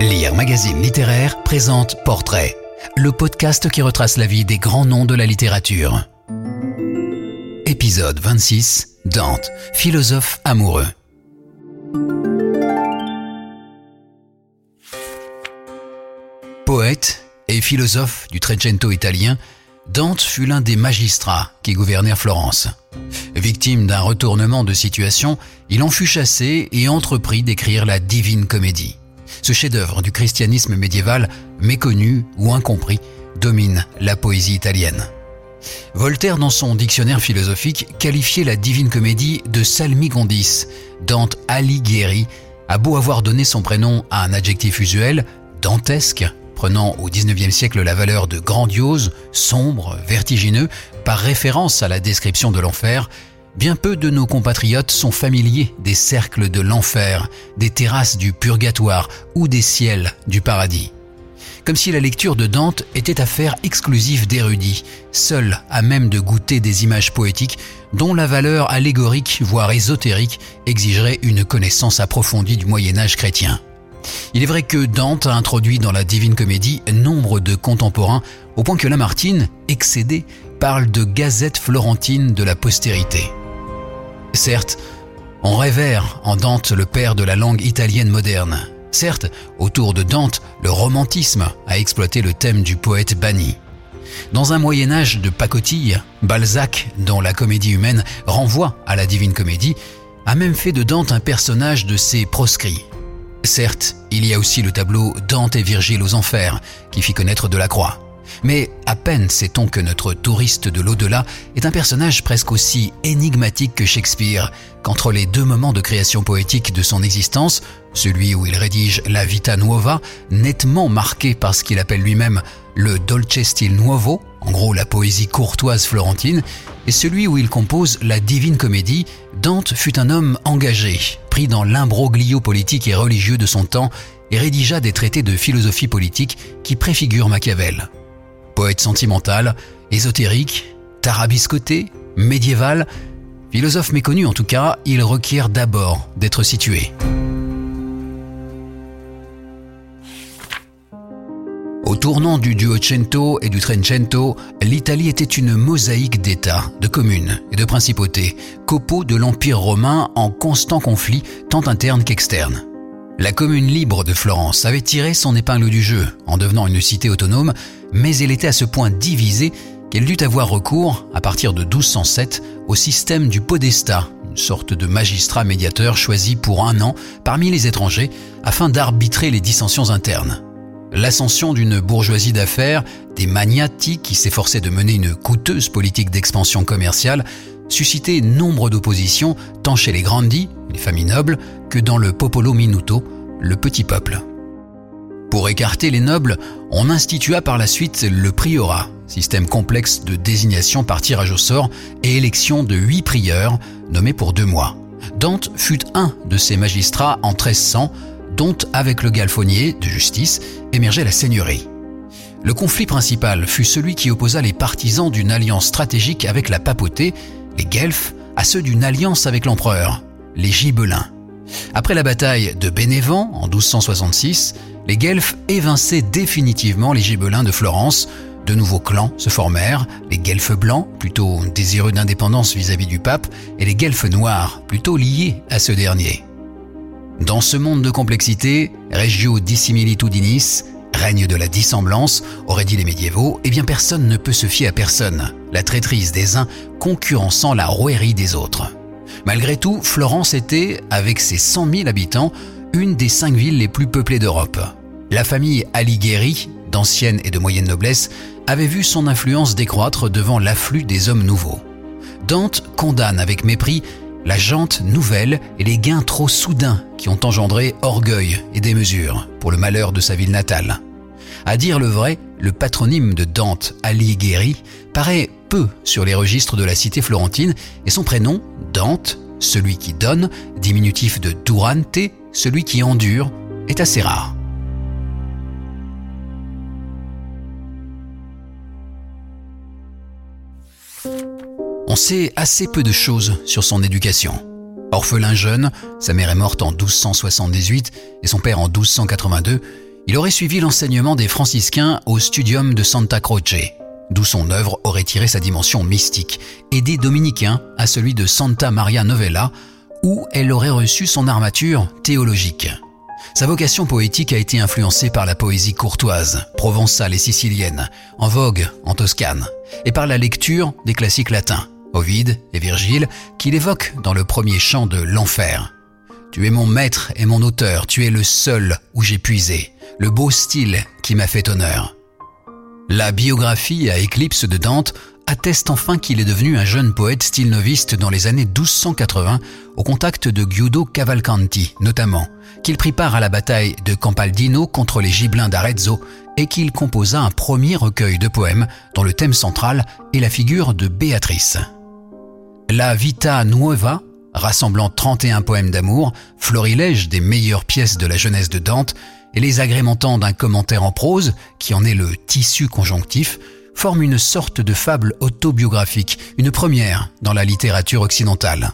Lire Magazine Littéraire présente Portrait, le podcast qui retrace la vie des grands noms de la littérature. Épisode 26 Dante, philosophe amoureux. Poète et philosophe du Trecento italien, Dante fut l'un des magistrats qui gouvernèrent Florence. Victime d'un retournement de situation, il en fut chassé et entreprit d'écrire la Divine Comédie. Ce chef-d'œuvre du christianisme médiéval, méconnu ou incompris, domine la poésie italienne. Voltaire, dans son dictionnaire philosophique, qualifiait la Divine Comédie de salmigondis. Dante Alighieri a beau avoir donné son prénom à un adjectif usuel, dantesque, prenant au XIXe siècle la valeur de grandiose, sombre, vertigineux, par référence à la description de l'enfer, bien peu de nos compatriotes sont familiers des cercles de l'enfer, des terrasses du purgatoire ou des ciels du paradis. Comme si la lecture de Dante était affaire exclusive d'érudits, seuls à même de goûter des images poétiques dont la valeur allégorique, voire ésotérique, exigerait une connaissance approfondie du Moyen Âge chrétien. Il est vrai que Dante a introduit dans la Divine Comédie nombre de contemporains, au point que Lamartine, excédé, parle de gazette florentine de la postérité. Certes, on révère en Dante le père de la langue italienne moderne. Certes, autour de Dante, le romantisme a exploité le thème du poète banni. Dans un Moyen Âge de pacotille, Balzac, dont la comédie humaine renvoie à la Divine Comédie, a même fait de Dante un personnage de ses proscrits, Certes, il y a aussi le tableau Dante et Virgile aux enfers, qui fit connaître de la croix. Mais à peine sait-on que notre touriste de l'au-delà est un personnage presque aussi énigmatique que Shakespeare, qu'entre les deux moments de création poétique de son existence, celui où il rédige la Vita Nuova, nettement marqué par ce qu'il appelle lui-même le Dolce Stil Nuovo, en gros la poésie courtoise florentine, et celui où il compose la Divine Comédie, Dante fut un homme engagé, pris dans l'imbroglio politique et religieux de son temps, et rédigea des traités de philosophie politique qui préfigurent Machiavel. Poète sentimental, ésotérique, tarabiscoté, médiéval, philosophe méconnu en tout cas, il requiert d'abord d'être situé. Au tournant du Duocento et du Trecento, l'Italie était une mosaïque d'États, de communes et de principautés, copeaux de l'Empire romain en constant conflit tant interne qu'externe. La commune libre de Florence avait tiré son épingle du jeu en devenant une cité autonome, mais elle était à ce point divisée qu'elle dut avoir recours, à partir de 1207, au système du podestat, une sorte de magistrat médiateur choisi pour un an parmi les étrangers afin d'arbitrer les dissensions internes. L'ascension d'une bourgeoisie d'affaires, des magnati qui s'efforçaient de mener une coûteuse politique d'expansion commerciale, suscitait nombre d'oppositions tant chez les grandi, les familles nobles, que dans le popolo minuto, le petit peuple. Pour écarter les nobles, on institua par la suite le priorat, système complexe de désignation par tirage au sort et élection de huit prieurs, nommés pour deux mois. Dante fut un de ces magistrats en 1300 dont, avec le galfonnier de justice, émergeait la seigneurie. Le conflit principal fut celui qui opposa les partisans d'une alliance stratégique avec la papauté, les Guelfes, à ceux d'une alliance avec l'empereur, les Gibelins. Après la bataille de Bénévent en 1266, les Guelfes évinçaient définitivement les Gibelins de Florence. De nouveaux clans se formèrent, les Guelfes blancs, plutôt désireux d'indépendance vis-à-vis du pape, et les Guelfes noirs, plutôt liés à ce dernier. Dans ce monde de complexité, regio dissimilitudinis, règne de la dissemblance, auraient dit les médiévaux, eh bien personne ne peut se fier à personne, la traîtrise des uns concurrençant la rouerie des autres. Malgré tout, Florence était, avec ses 100 000 habitants, une des cinq villes les plus peuplées d'Europe. La famille Alighieri, d'ancienne et de moyenne noblesse, avait vu son influence décroître devant l'afflux des hommes nouveaux. Dante condamne avec mépris la jante nouvelle et les gains trop soudains qui ont engendré orgueil et démesure pour le malheur de sa ville natale. À dire le vrai, le patronyme de Dante Alighieri paraît peu sur les registres de la cité florentine et son prénom, Dante, celui qui donne, diminutif de Durante, celui qui endure, est assez rare. on sait assez peu de choses sur son éducation. Orphelin jeune, sa mère est morte en 1278 et son père en 1282, Il aurait suivi l'enseignement des franciscains au studium de Santa Croce, d'où son œuvre aurait tiré sa dimension mystique, et des dominicains à celui de Santa Maria Novella, où elle aurait reçu son armature théologique. Sa vocation poétique a été influencée par la poésie courtoise, provençale et sicilienne, en vogue en Toscane, et par la lecture des classiques latins, Ovide et Virgile, qu'il évoque dans le premier chant de L'Enfer. Tu es mon maître et mon auteur, tu es le seul où j'ai puisé, le beau style qui m'a fait honneur. La biographie à éclipse de Dante atteste enfin qu'il est devenu un jeune poète style noviste dans les années 1280 au contact de Giudo Cavalcanti notamment, qu'il prit part à la bataille de Campaldino contre les gibelins d'Arezzo et qu'il composa un premier recueil de poèmes dont le thème central est la figure de Béatrice. La Vita Nuova, rassemblant 31 poèmes d'amour, florilège des meilleures pièces de la jeunesse de Dante, et les agrémentant d'un commentaire en prose, qui en est le tissu conjonctif, forme une sorte de fable autobiographique, une première dans la littérature occidentale.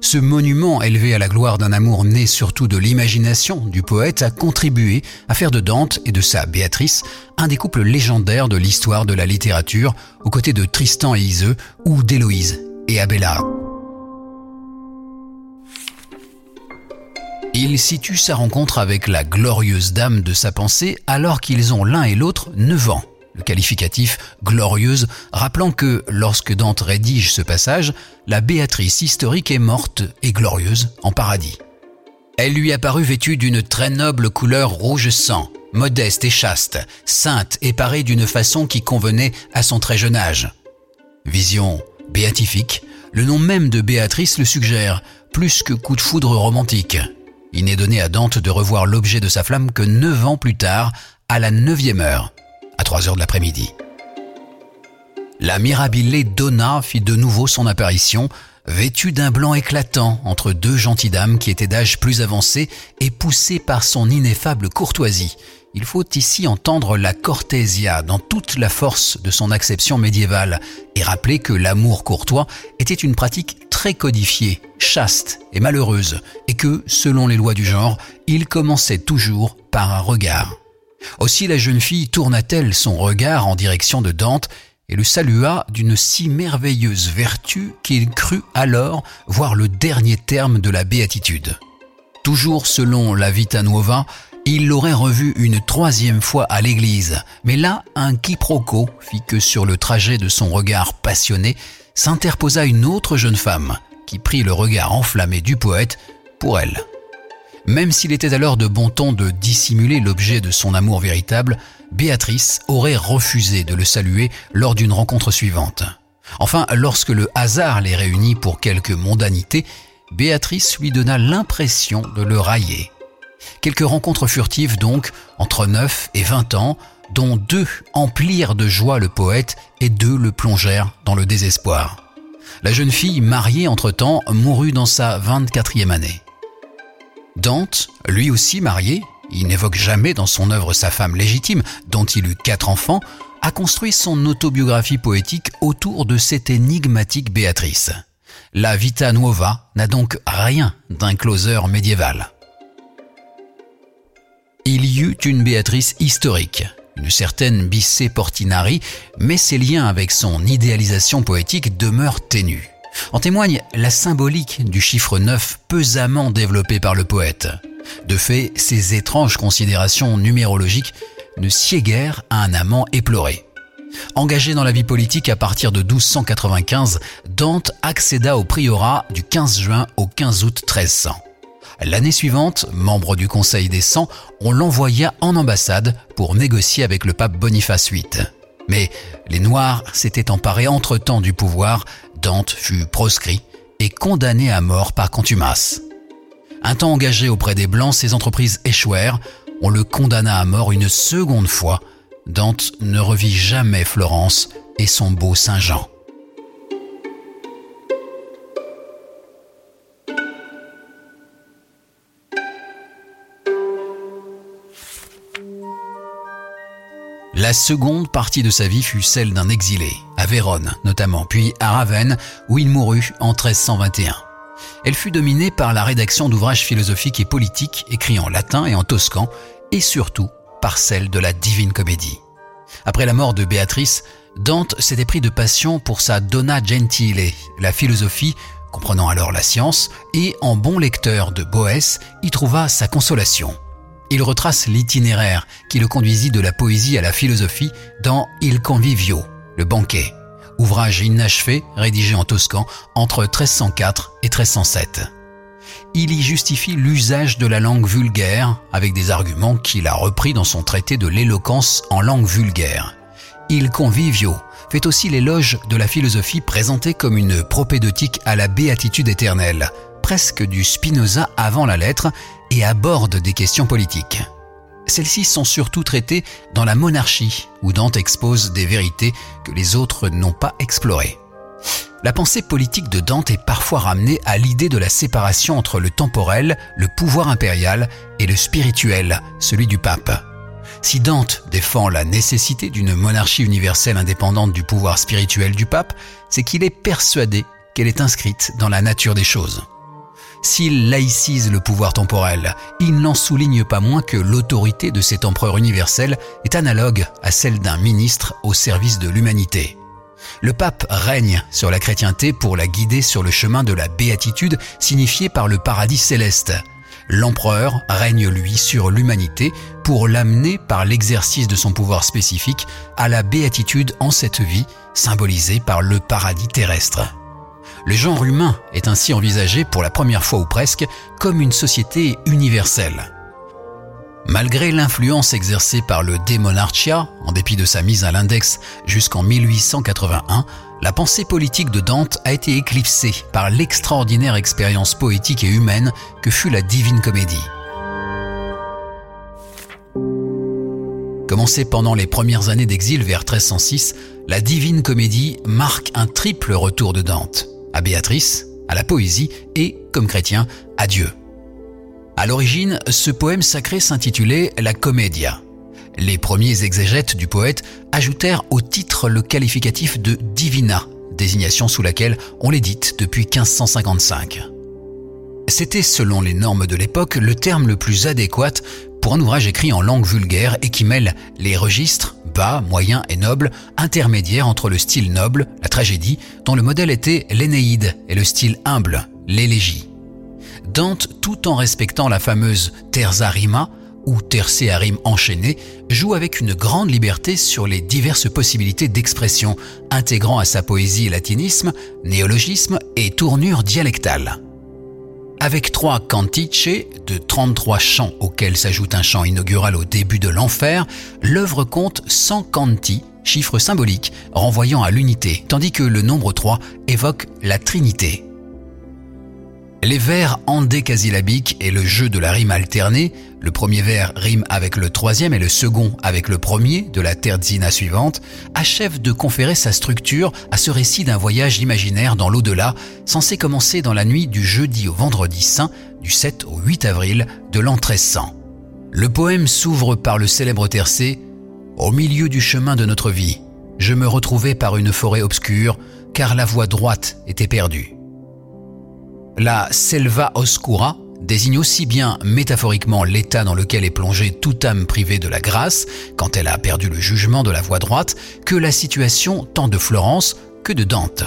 Ce monument élevé à la gloire d'un amour né surtout de l'imagination du poète a contribué à faire de Dante et de sa Béatrice un des couples légendaires de l'histoire de la littérature aux côtés de Tristan et Iseux ou d'Héloïse et Abélard. Il situe sa rencontre avec la glorieuse dame de sa pensée alors qu'ils ont l'un et l'autre 9 ans le qualificatif glorieuse, rappelant que lorsque Dante rédige ce passage, la Béatrice historique est morte et glorieuse en paradis. Elle lui apparut vêtue d'une très noble couleur rouge sang, modeste et chaste, sainte et parée d'une façon qui convenait à son très jeune âge. Vision béatifique, le nom même de Béatrice le suggère, plus que coup de foudre romantique. Il n'est donné à Dante de revoir l'objet de sa flamme que neuf ans plus tard, à la neuvième heure à 3 heures de l'après-midi. La Mirabile Donna fit de nouveau son apparition, vêtue d'un blanc éclatant entre deux gentilles dames qui étaient d'âge plus avancé et poussées par son ineffable courtoisie. Il faut ici entendre la Cortésia dans toute la force de son acception médiévale et rappeler que l'amour courtois était une pratique très codifiée, chaste et malheureuse, et que, selon les lois du genre, il commençait toujours par un regard. Aussi la jeune fille tourna-t-elle son regard en direction de Dante et le salua d'une si merveilleuse vertu qu'il crut alors voir le dernier terme de la béatitude. Toujours selon la Vita Nuova, il l'aurait revue une troisième fois à l'église, mais là un quiproquo fit que sur le trajet de son regard passionné s'interposa une autre jeune femme, qui prit le regard enflammé du poète pour elle. Même s'il était alors de bon ton de dissimuler l'objet de son amour véritable, Béatrice aurait refusé de le saluer lors d'une rencontre suivante. Enfin, lorsque le hasard les réunit pour quelques mondanités, Béatrice lui donna l'impression de le railler. Quelques rencontres furtives donc, entre 9 et 20 ans, dont deux emplirent de joie le poète et deux le plongèrent dans le désespoir. La jeune fille, mariée entre-temps, mourut dans sa 24e année. Dante, lui aussi marié, il n'évoque jamais dans son œuvre sa femme légitime, dont il eut quatre enfants, a construit son autobiographie poétique autour de cette énigmatique Béatrice. La Vita Nuova n'a donc rien d'un closer médiéval. Il y eut une Béatrice historique, une certaine Bissé Portinari, mais ses liens avec son idéalisation poétique demeurent ténus. En témoigne la symbolique du chiffre 9 pesamment développé par le poète. De fait, ces étranges considérations numérologiques ne sied à un amant éploré. Engagé dans la vie politique à partir de 1295, Dante accéda au priorat du 15 juin au 15 août 1300. L'année suivante, membre du Conseil des Cent, on l'envoya en ambassade pour négocier avec le pape Boniface VIII. Mais les Noirs s'étaient emparés entre-temps du pouvoir Dante fut proscrit et condamné à mort par contumace. Un temps engagé auprès des Blancs, ses entreprises échouèrent. On le condamna à mort une seconde fois. Dante ne revit jamais Florence et son beau Saint-Jean. La seconde partie de sa vie fut celle d'un exilé, à Vérone notamment, puis à Ravenne, où il mourut en 1321. Elle fut dominée par la rédaction d'ouvrages philosophiques et politiques écrits en latin et en toscan, et surtout par celle de la Divine Comédie. Après la mort de Béatrice, Dante s'était pris de passion pour sa Donna Gentile, la philosophie, comprenant alors la science, et en bon lecteur de Boès, y trouva sa consolation. Il retrace l'itinéraire qui le conduisit de la poésie à la philosophie dans Il Convivio, le banquet, ouvrage inachevé rédigé en toscan entre 1304 et 1307. Il y justifie l'usage de la langue vulgaire avec des arguments qu'il a repris dans son traité de l'éloquence en langue vulgaire. Il Convivio fait aussi l'éloge de la philosophie présentée comme une propédeutique à la béatitude éternelle, presque du Spinoza avant la lettre, et aborde des questions politiques. Celles-ci sont surtout traitées dans la monarchie, où Dante expose des vérités que les autres n'ont pas explorées. La pensée politique de Dante est parfois ramenée à l'idée de la séparation entre le temporel, le pouvoir impérial, et le spirituel, celui du pape. Si Dante défend la nécessité d'une monarchie universelle indépendante du pouvoir spirituel du pape, c'est qu'il est persuadé qu'elle est inscrite dans la nature des choses. S'il laïcise le pouvoir temporel, il n'en souligne pas moins que l'autorité de cet empereur universel est analogue à celle d'un ministre au service de l'humanité. Le pape règne sur la chrétienté pour la guider sur le chemin de la béatitude signifiée par le paradis céleste. L'empereur règne lui sur l'humanité pour l'amener par l'exercice de son pouvoir spécifique à la béatitude en cette vie, symbolisée par le paradis terrestre. Le genre humain est ainsi envisagé pour la première fois ou presque comme une société universelle. Malgré l'influence exercée par le démonarchia, en dépit de sa mise à l'index jusqu'en 1881, la pensée politique de Dante a été éclipsée par l'extraordinaire expérience poétique et humaine que fut la Divine Comédie. Commencée pendant les premières années d'exil vers 1306, la Divine Comédie marque un triple retour de Dante à Béatrice, à la poésie et, comme chrétien, à Dieu. À l'origine, ce poème sacré s'intitulait La Commedia. Les premiers exégètes du poète ajoutèrent au titre le qualificatif de Divina, désignation sous laquelle on l'édite depuis 1555. C'était, selon les normes de l'époque, le terme le plus adéquat pour un ouvrage écrit en langue vulgaire et qui mêle les registres bas, moyen et noble, intermédiaire entre le style noble, la tragédie, dont le modèle était l'Énéide, et le style humble, l'élégie. Dante, tout en respectant la fameuse terza rima, ou tercea rime enchaînée, joue avec une grande liberté sur les diverses possibilités d'expression, intégrant à sa poésie latinisme, néologisme et tournure dialectale. Avec trois cantiche de 33 chants auxquels s'ajoute un chant inaugural au début de l'enfer, l'œuvre compte 100 canti, chiffre symbolique renvoyant à l'unité, tandis que le nombre 3 évoque la Trinité. Les vers endécasyllabiques et le jeu de la rime alternée, le premier vers rime avec le troisième et le second avec le premier de la terzina suivante, achèvent de conférer sa structure à ce récit d'un voyage imaginaire dans l'au-delà, censé commencer dans la nuit du jeudi au vendredi saint, du 7 au 8 avril de l'an 1300. Le poème s'ouvre par le célèbre tercé Au milieu du chemin de notre vie, je me retrouvais par une forêt obscure, car la voie droite était perdue. La selva oscura désigne aussi bien métaphoriquement l'état dans lequel est plongée toute âme privée de la grâce quand elle a perdu le jugement de la voie droite que la situation tant de Florence que de Dante.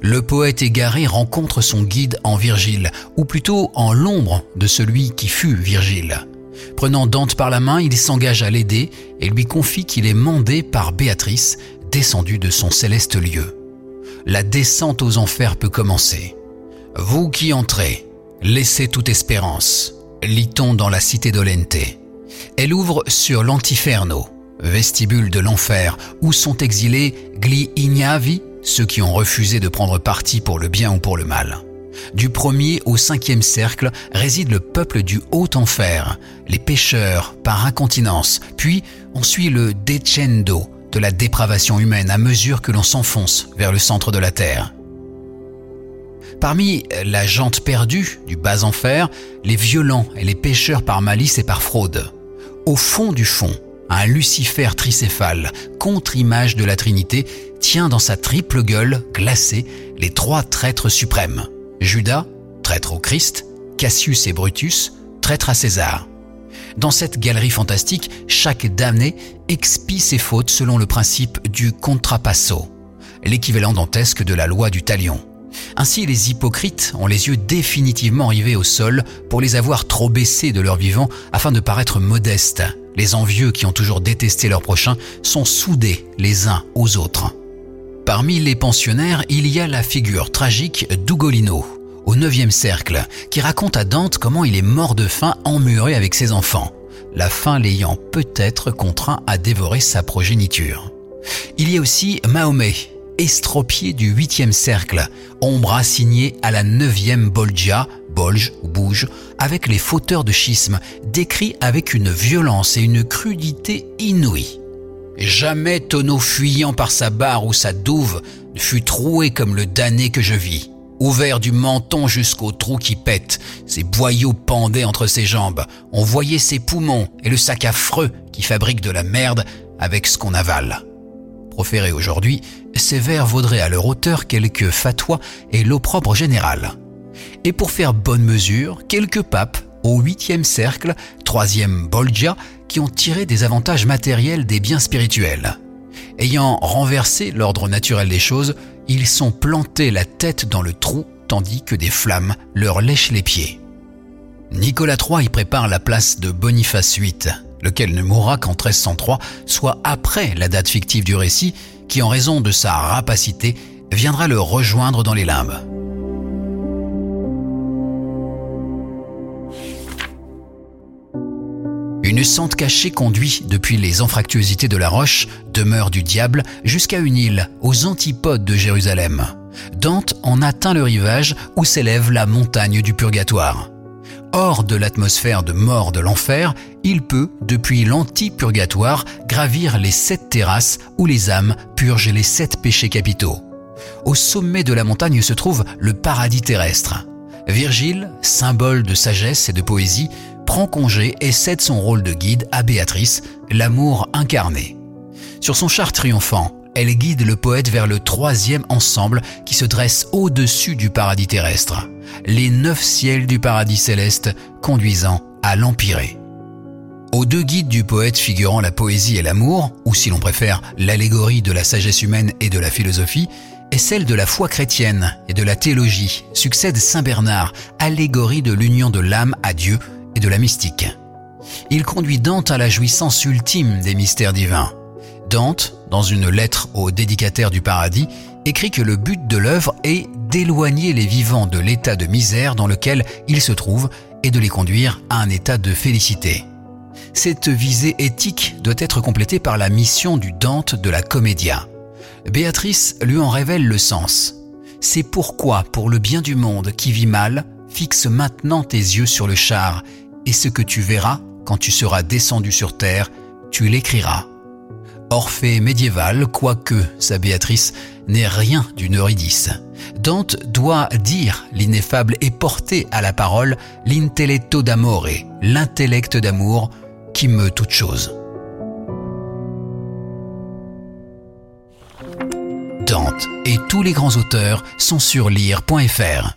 Le poète égaré rencontre son guide en Virgile, ou plutôt en l'ombre de celui qui fut Virgile. Prenant Dante par la main, il s'engage à l'aider et lui confie qu'il est mandé par Béatrice, descendue de son céleste lieu. La descente aux enfers peut commencer. Vous qui entrez, laissez toute espérance, lit-on dans la cité d'Olente. Elle ouvre sur l'Antiferno, vestibule de l'enfer, où sont exilés gli ignavi, ceux qui ont refusé de prendre parti pour le bien ou pour le mal. Du premier au cinquième cercle réside le peuple du haut enfer, les pécheurs par incontinence, puis on suit le decendo de la dépravation humaine à mesure que l'on s'enfonce vers le centre de la terre. Parmi la jante perdue du bas enfer, les violents et les pécheurs par malice et par fraude. Au fond du fond, un Lucifer tricéphale, contre-image de la Trinité, tient dans sa triple gueule glacée les trois traîtres suprêmes. Judas, traître au Christ, Cassius et Brutus, traître à César. Dans cette galerie fantastique, chaque damné expie ses fautes selon le principe du contrapasso, l'équivalent dantesque de la loi du talion. Ainsi, les hypocrites ont les yeux définitivement rivés au sol pour les avoir trop baissés de leur vivant afin de paraître modestes. Les envieux qui ont toujours détesté leur prochain sont soudés les uns aux autres. Parmi les pensionnaires, il y a la figure tragique d'Ugolino, au 9e cercle, qui raconte à Dante comment il est mort de faim emmuré avec ses enfants, la faim l'ayant peut-être contraint à dévorer sa progéniture. Il y a aussi Mahomet, estropié du 8e cercle, ombre assignée à la 9e Bolgia, Bolge ou Bouge, avec les fauteurs de schisme, décrit avec une violence et une crudité inouïes. Jamais tonneau fuyant par sa barre ou sa douve ne fut troué comme le damné que je vis. Ouvert du menton jusqu'au trou qui pète, ses boyaux pendaient entre ses jambes. On voyait ses poumons et le sac affreux qui fabrique de la merde avec ce qu'on avale. Proférés aujourd'hui, ces vers vaudraient à leur auteur quelques fatwas et l'opprobre général. Et pour faire bonne mesure, quelques papes au 8e cercle, 3e Bolgia, qui ont tiré des avantages matériels des biens spirituels. Ayant renversé l'ordre naturel des choses, ils sont plantés la tête dans le trou tandis que des flammes leur lèchent les pieds. Nicolas III y prépare la place de Boniface VIII, lequel ne mourra qu'en 1303, soit après la date fictive du récit, qui en raison de sa rapacité viendra le rejoindre dans les limbes. Une sente cachée conduit depuis les anfractuosités de la roche, demeure du diable, jusqu'à une île aux antipodes de Jérusalem. Dante en atteint le rivage où s'élève la montagne du purgatoire. Hors de l'atmosphère de mort de l'enfer, il peut, depuis l'anti-purgatoire, gravir les sept terrasses où les âmes purgent les sept péchés capitaux. Au sommet de la montagne se trouve le paradis terrestre. Virgile, symbole de sagesse et de poésie, prend congé et cède son rôle de guide à Béatrice, l'amour incarné. Sur son char triomphant, elle guide le poète vers le troisième ensemble qui se dresse au-dessus du paradis terrestre, les neuf ciels du paradis céleste conduisant à l'empyrée. Aux deux guides du poète figurant la poésie et l'amour, ou si l'on préfère l'allégorie de la sagesse humaine et de la philosophie, et celle de la foi chrétienne et de la théologie, succède Saint Bernard, allégorie de l'union de l'âme à Dieu et de la mystique. Il conduit Dante à la jouissance ultime des mystères divins. Dante, dans une lettre au dédicataire du paradis, écrit que le but de l'œuvre est d'éloigner les vivants de l'état de misère dans lequel ils se trouvent et de les conduire à un état de félicité. Cette visée éthique doit être complétée par la mission du Dante de la Commedia. Béatrice lui en révèle le sens. C'est pourquoi, pour le bien du monde qui vit mal, fixe maintenant tes yeux sur le char et ce que tu verras quand tu seras descendu sur terre, tu l'écriras. Orphée médiéval, quoique sa Béatrice n'est rien d'une Eurydice. Dante doit dire l'ineffable et porter à la parole l'intelletto d'amore, l'intellect d'amour qui meut toute chose. Dante et tous les grands auteurs sont sur lire.fr.